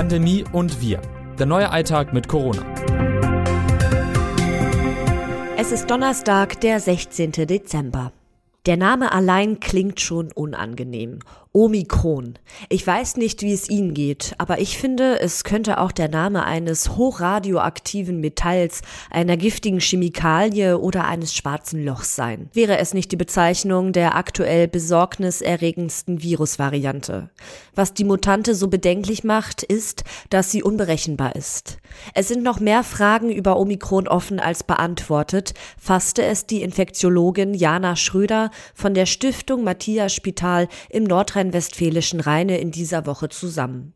Pandemie und wir. Der neue Alltag mit Corona. Es ist Donnerstag, der 16. Dezember. Der Name allein klingt schon unangenehm. Omikron. Ich weiß nicht, wie es Ihnen geht, aber ich finde, es könnte auch der Name eines hochradioaktiven Metalls, einer giftigen Chemikalie oder eines schwarzen Lochs sein. Wäre es nicht die Bezeichnung der aktuell besorgniserregendsten Virusvariante. Was die Mutante so bedenklich macht, ist, dass sie unberechenbar ist. Es sind noch mehr Fragen über Omikron offen als beantwortet, fasste es die Infektiologin Jana Schröder von der Stiftung Matthias Spital im Nordrhein nordrhein-westfälischen Rheine in dieser Woche zusammen.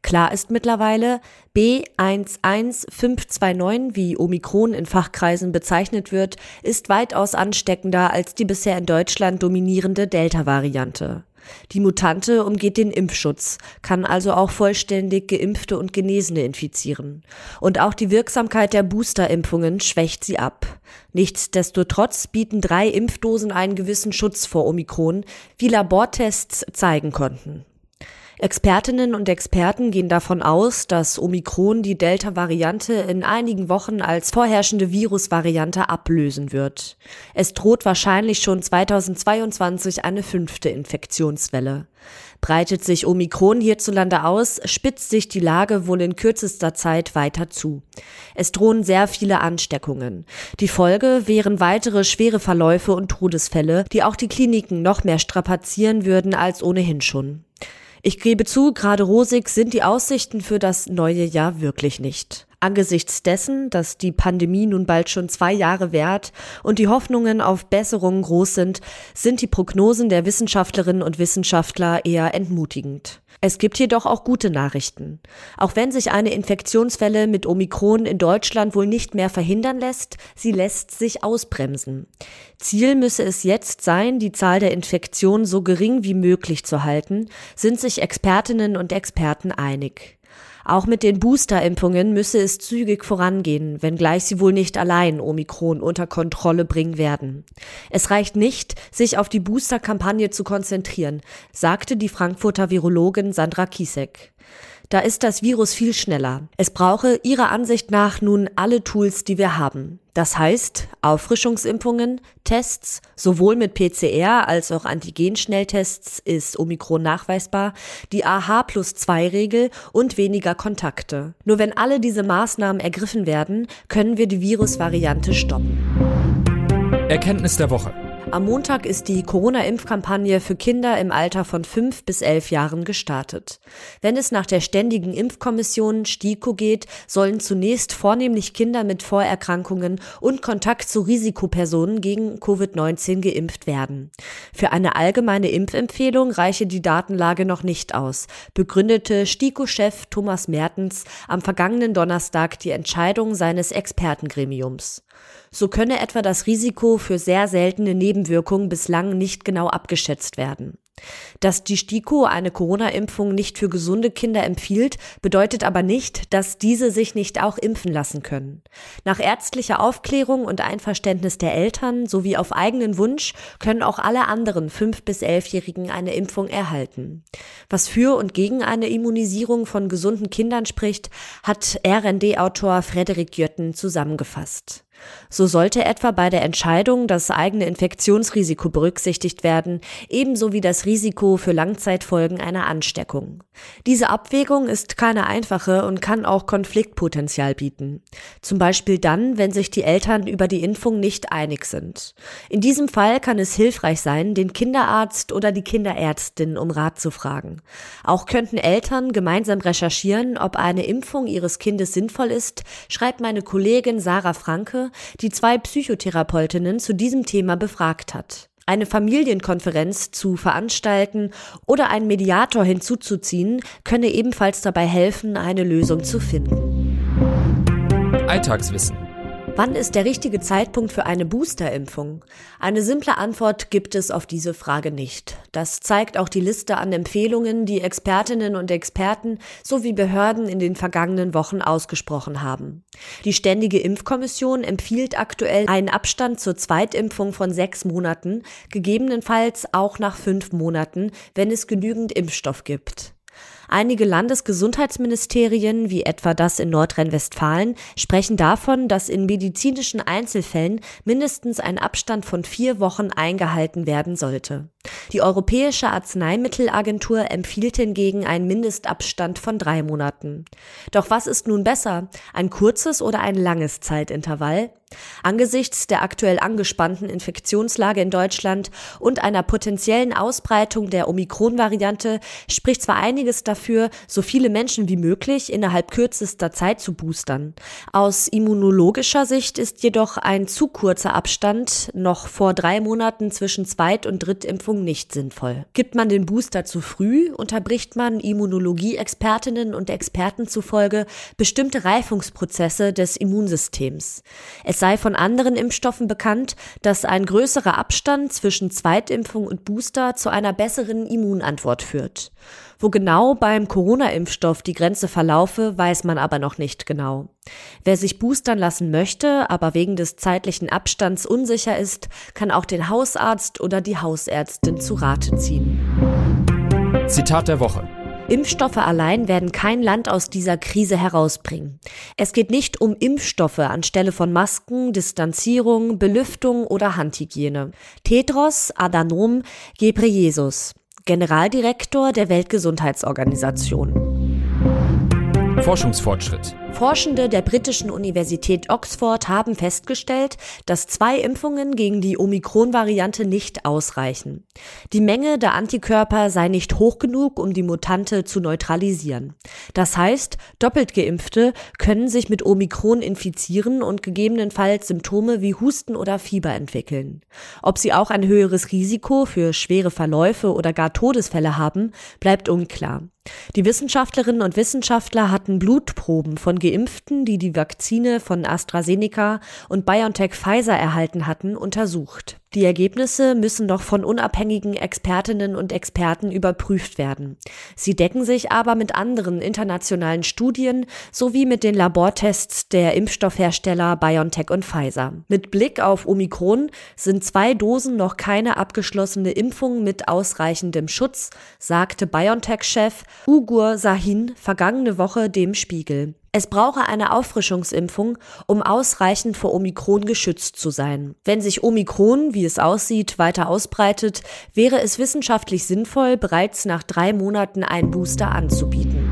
Klar ist mittlerweile, B11529, wie Omikron in Fachkreisen bezeichnet wird, ist weitaus ansteckender als die bisher in Deutschland dominierende Delta-Variante. Die Mutante umgeht den Impfschutz, kann also auch vollständig geimpfte und Genesene infizieren. Und auch die Wirksamkeit der Boosterimpfungen schwächt sie ab. Nichtsdestotrotz bieten drei Impfdosen einen gewissen Schutz vor Omikron, wie Labortests zeigen konnten. Expertinnen und Experten gehen davon aus, dass Omikron die Delta-Variante in einigen Wochen als vorherrschende Virusvariante ablösen wird. Es droht wahrscheinlich schon 2022 eine fünfte Infektionswelle. Breitet sich Omikron hierzulande aus, spitzt sich die Lage wohl in kürzester Zeit weiter zu. Es drohen sehr viele Ansteckungen. Die Folge wären weitere schwere Verläufe und Todesfälle, die auch die Kliniken noch mehr strapazieren würden als ohnehin schon. Ich gebe zu, gerade rosig sind die Aussichten für das neue Jahr wirklich nicht. Angesichts dessen, dass die Pandemie nun bald schon zwei Jahre währt und die Hoffnungen auf Besserungen groß sind, sind die Prognosen der Wissenschaftlerinnen und Wissenschaftler eher entmutigend. Es gibt jedoch auch gute Nachrichten. Auch wenn sich eine Infektionswelle mit Omikron in Deutschland wohl nicht mehr verhindern lässt, sie lässt sich ausbremsen. Ziel müsse es jetzt sein, die Zahl der Infektionen so gering wie möglich zu halten, sind sich Expertinnen und Experten einig. Auch mit den Boosterimpfungen müsse es zügig vorangehen, wenngleich sie wohl nicht allein Omikron unter Kontrolle bringen werden. Es reicht nicht, sich auf die Boosterkampagne zu konzentrieren, sagte die Frankfurter Virologin Sandra Kiesek. Da ist das Virus viel schneller. Es brauche ihrer Ansicht nach nun alle Tools, die wir haben. Das heißt, Auffrischungsimpfungen, Tests, sowohl mit PCR als auch Antigen-Schnelltests ist Omikron nachweisbar, die AH plus 2 Regel und weniger Kontakte. Nur wenn alle diese Maßnahmen ergriffen werden, können wir die Virusvariante stoppen. Erkenntnis der Woche. Am Montag ist die Corona-Impfkampagne für Kinder im Alter von fünf bis elf Jahren gestartet. Wenn es nach der Ständigen Impfkommission STIKO geht, sollen zunächst vornehmlich Kinder mit Vorerkrankungen und Kontakt zu Risikopersonen gegen Covid-19 geimpft werden. Für eine allgemeine Impfempfehlung reiche die Datenlage noch nicht aus, begründete STIKO-Chef Thomas Mertens am vergangenen Donnerstag die Entscheidung seines Expertengremiums. So könne etwa das Risiko für sehr seltene Nebenwirkungen bislang nicht genau abgeschätzt werden. Dass die STIKO eine Corona-Impfung nicht für gesunde Kinder empfiehlt, bedeutet aber nicht, dass diese sich nicht auch impfen lassen können. Nach ärztlicher Aufklärung und Einverständnis der Eltern sowie auf eigenen Wunsch können auch alle anderen 5- bis 11-Jährigen eine Impfung erhalten. Was für und gegen eine Immunisierung von gesunden Kindern spricht, hat RND-Autor Frederik Jötten zusammengefasst. So sollte etwa bei der Entscheidung das eigene Infektionsrisiko berücksichtigt werden, ebenso wie das Risiko für Langzeitfolgen einer Ansteckung. Diese Abwägung ist keine einfache und kann auch Konfliktpotenzial bieten. Zum Beispiel dann, wenn sich die Eltern über die Impfung nicht einig sind. In diesem Fall kann es hilfreich sein, den Kinderarzt oder die Kinderärztin um Rat zu fragen. Auch könnten Eltern gemeinsam recherchieren, ob eine Impfung ihres Kindes sinnvoll ist, schreibt meine Kollegin Sarah Franke die zwei Psychotherapeutinnen zu diesem Thema befragt hat. Eine Familienkonferenz zu veranstalten oder einen Mediator hinzuzuziehen, könne ebenfalls dabei helfen, eine Lösung zu finden. Alltagswissen. Wann ist der richtige Zeitpunkt für eine Boosterimpfung? Eine simple Antwort gibt es auf diese Frage nicht. Das zeigt auch die Liste an Empfehlungen, die Expertinnen und Experten sowie Behörden in den vergangenen Wochen ausgesprochen haben. Die Ständige Impfkommission empfiehlt aktuell einen Abstand zur Zweitimpfung von sechs Monaten, gegebenenfalls auch nach fünf Monaten, wenn es genügend Impfstoff gibt. Einige Landesgesundheitsministerien, wie etwa das in Nordrhein-Westfalen, sprechen davon, dass in medizinischen Einzelfällen mindestens ein Abstand von vier Wochen eingehalten werden sollte. Die Europäische Arzneimittelagentur empfiehlt hingegen einen Mindestabstand von drei Monaten. Doch was ist nun besser, ein kurzes oder ein langes Zeitintervall? Angesichts der aktuell angespannten Infektionslage in Deutschland und einer potenziellen Ausbreitung der Omikron-Variante spricht zwar einiges dafür, so viele Menschen wie möglich innerhalb kürzester Zeit zu boostern. Aus immunologischer Sicht ist jedoch ein zu kurzer Abstand noch vor drei Monaten zwischen Zweit- und Drittimpfung nicht sinnvoll. Gibt man den Booster zu früh, unterbricht man Immunologie-Expertinnen und Experten zufolge bestimmte Reifungsprozesse des Immunsystems. Es es sei von anderen Impfstoffen bekannt, dass ein größerer Abstand zwischen Zweitimpfung und Booster zu einer besseren Immunantwort führt. Wo genau beim Corona-Impfstoff die Grenze verlaufe, weiß man aber noch nicht genau. Wer sich boostern lassen möchte, aber wegen des zeitlichen Abstands unsicher ist, kann auch den Hausarzt oder die Hausärztin zu Rate ziehen. Zitat der Woche. Impfstoffe allein werden kein Land aus dieser Krise herausbringen. Es geht nicht um Impfstoffe anstelle von Masken, Distanzierung, Belüftung oder Handhygiene. Tedros Adhanom Ghebreyesus, Generaldirektor der Weltgesundheitsorganisation. Forschungsfortschritt. Forschende der britischen Universität Oxford haben festgestellt, dass zwei Impfungen gegen die Omikron-Variante nicht ausreichen. Die Menge der Antikörper sei nicht hoch genug, um die Mutante zu neutralisieren. Das heißt, doppelt geimpfte können sich mit Omikron infizieren und gegebenenfalls Symptome wie Husten oder Fieber entwickeln. Ob sie auch ein höheres Risiko für schwere Verläufe oder gar Todesfälle haben, bleibt unklar. Die Wissenschaftlerinnen und Wissenschaftler hatten Blutproben von Geimpften, die die Vakzine von AstraZeneca und BioNTech Pfizer erhalten hatten, untersucht. Die Ergebnisse müssen noch von unabhängigen Expertinnen und Experten überprüft werden. Sie decken sich aber mit anderen internationalen Studien sowie mit den Labortests der Impfstoffhersteller BioNTech und Pfizer. Mit Blick auf Omikron sind zwei Dosen noch keine abgeschlossene Impfung mit ausreichendem Schutz, sagte BioNTech-Chef Ugur Sahin vergangene Woche dem Spiegel. Es brauche eine Auffrischungsimpfung, um ausreichend vor Omikron geschützt zu sein. Wenn sich Omikron, wie es aussieht, weiter ausbreitet, wäre es wissenschaftlich sinnvoll, bereits nach drei Monaten einen Booster anzubieten.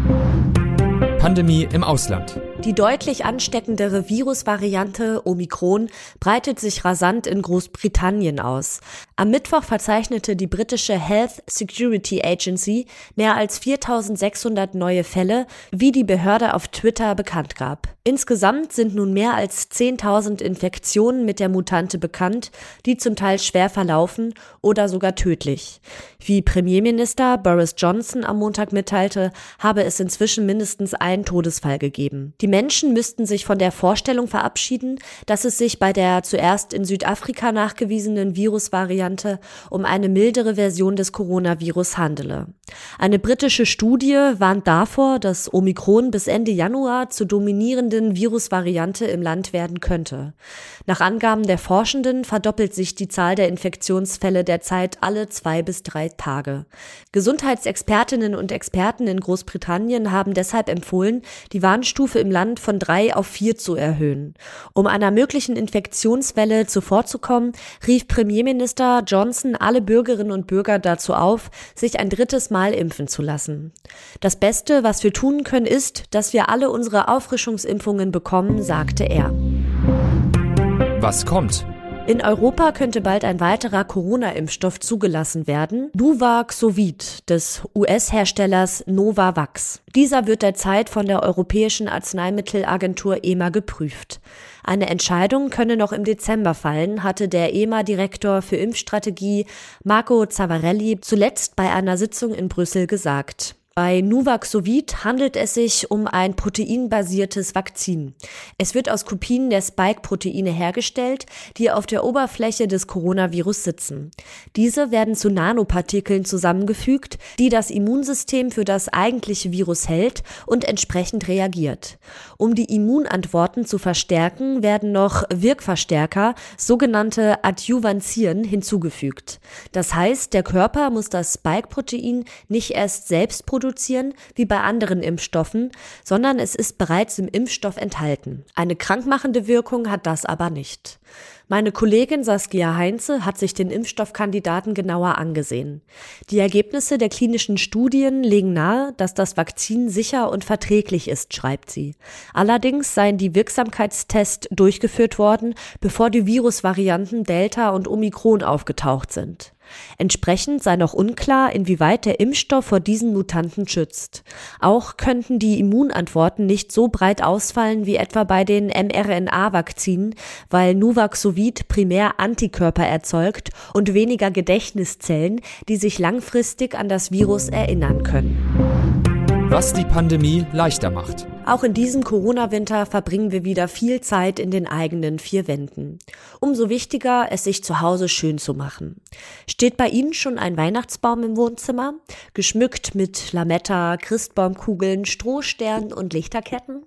Pandemie im Ausland. Die deutlich ansteckendere Virusvariante Omikron breitet sich rasant in Großbritannien aus. Am Mittwoch verzeichnete die britische Health Security Agency mehr als 4600 neue Fälle, wie die Behörde auf Twitter bekannt gab. Insgesamt sind nun mehr als 10.000 Infektionen mit der Mutante bekannt, die zum Teil schwer verlaufen oder sogar tödlich. Wie Premierminister Boris Johnson am Montag mitteilte, habe es inzwischen mindestens einen Todesfall gegeben. Die Menschen müssten sich von der Vorstellung verabschieden, dass es sich bei der zuerst in Südafrika nachgewiesenen Virusvariante um eine mildere Version des Coronavirus handele. Eine britische Studie warnt davor, dass Omikron bis Ende Januar zur dominierenden Virusvariante im Land werden könnte. Nach Angaben der Forschenden verdoppelt sich die Zahl der Infektionsfälle derzeit alle zwei bis drei Tage. Gesundheitsexpertinnen und Experten in Großbritannien haben deshalb empfohlen, die Warnstufe im Land von drei auf vier zu erhöhen. Um einer möglichen Infektionswelle zuvorzukommen, rief Premierminister Johnson alle Bürgerinnen und Bürger dazu auf, sich ein drittes Mal impfen zu lassen. Das Beste, was wir tun können, ist, dass wir alle unsere Auffrischungsimpfungen bekommen, sagte er. Was kommt? In Europa könnte bald ein weiterer Corona-Impfstoff zugelassen werden, Nuvaxovid des US-Herstellers Novavax. Dieser wird derzeit von der Europäischen Arzneimittelagentur EMA geprüft. Eine Entscheidung könne noch im Dezember fallen, hatte der EMA-Direktor für Impfstrategie Marco Zavarelli zuletzt bei einer Sitzung in Brüssel gesagt. Bei Nuvaxovid handelt es sich um ein proteinbasiertes Vakzin. Es wird aus Kopien der Spike-Proteine hergestellt, die auf der Oberfläche des Coronavirus sitzen. Diese werden zu Nanopartikeln zusammengefügt, die das Immunsystem für das eigentliche Virus hält und entsprechend reagiert. Um die Immunantworten zu verstärken, werden noch Wirkverstärker, sogenannte Adjuvantien, hinzugefügt. Das heißt, der Körper muss das Spike-Protein nicht erst selbst produzieren, produzieren, wie bei anderen Impfstoffen, sondern es ist bereits im Impfstoff enthalten. Eine krankmachende Wirkung hat das aber nicht. Meine Kollegin Saskia Heinze hat sich den Impfstoffkandidaten genauer angesehen. Die Ergebnisse der klinischen Studien legen nahe, dass das Vakzin sicher und verträglich ist, schreibt sie. Allerdings seien die Wirksamkeitstests durchgeführt worden, bevor die Virusvarianten Delta und Omikron aufgetaucht sind. Entsprechend sei noch unklar, inwieweit der Impfstoff vor diesen Mutanten schützt. Auch könnten die Immunantworten nicht so breit ausfallen wie etwa bei den mRNA-Vakzinen, weil Nuvaxovid primär Antikörper erzeugt und weniger Gedächtniszellen, die sich langfristig an das Virus erinnern können. Was die Pandemie leichter macht. Auch in diesem Corona-Winter verbringen wir wieder viel Zeit in den eigenen vier Wänden. Umso wichtiger, es sich zu Hause schön zu machen. Steht bei Ihnen schon ein Weihnachtsbaum im Wohnzimmer? Geschmückt mit Lametta, Christbaumkugeln, Strohsternen und Lichterketten?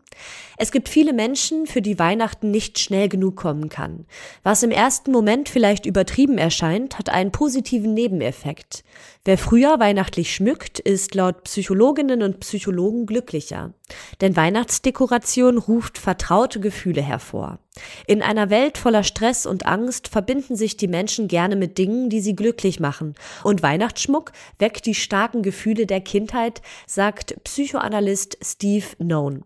Es gibt viele Menschen, für die Weihnachten nicht schnell genug kommen kann. Was im ersten Moment vielleicht übertrieben erscheint, hat einen positiven Nebeneffekt. Wer früher weihnachtlich schmückt, ist laut Psychologinnen und Psychologen glücklicher. Denn Weihnachtsdekoration ruft vertraute Gefühle hervor. In einer Welt voller Stress und Angst verbinden sich die Menschen gerne mit Dingen, die sie glücklich machen. Und Weihnachtsschmuck weckt die starken Gefühle der Kindheit, sagt Psychoanalyst Steve Known.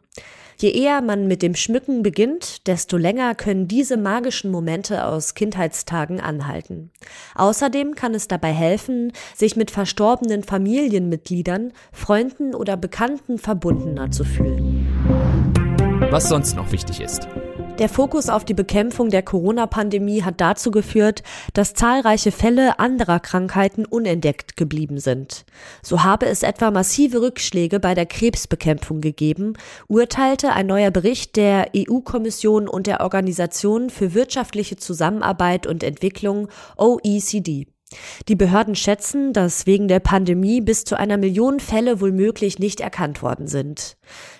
Je eher man mit dem Schmücken beginnt, desto länger können diese magischen Momente aus Kindheitstagen anhalten. Außerdem kann es dabei helfen, sich mit verstorbenen Familienmitgliedern, Freunden oder Bekannten verbundener zu fühlen. Was sonst noch wichtig ist. Der Fokus auf die Bekämpfung der Corona-Pandemie hat dazu geführt, dass zahlreiche Fälle anderer Krankheiten unentdeckt geblieben sind. So habe es etwa massive Rückschläge bei der Krebsbekämpfung gegeben, urteilte ein neuer Bericht der EU-Kommission und der Organisation für wirtschaftliche Zusammenarbeit und Entwicklung OECD. Die Behörden schätzen, dass wegen der Pandemie bis zu einer Million Fälle womöglich nicht erkannt worden sind.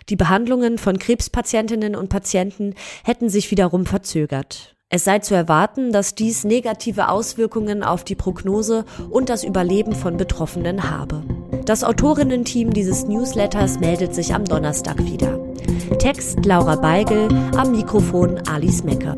Die Behandlungen von Krebspatientinnen und Patienten hätten sich wiederum verzögert. Es sei zu erwarten, dass dies negative Auswirkungen auf die Prognose und das Überleben von Betroffenen habe. Das Autorinnen-Team dieses Newsletters meldet sich am Donnerstag wieder. Text Laura Beigel, am Mikrofon Alice Mecker.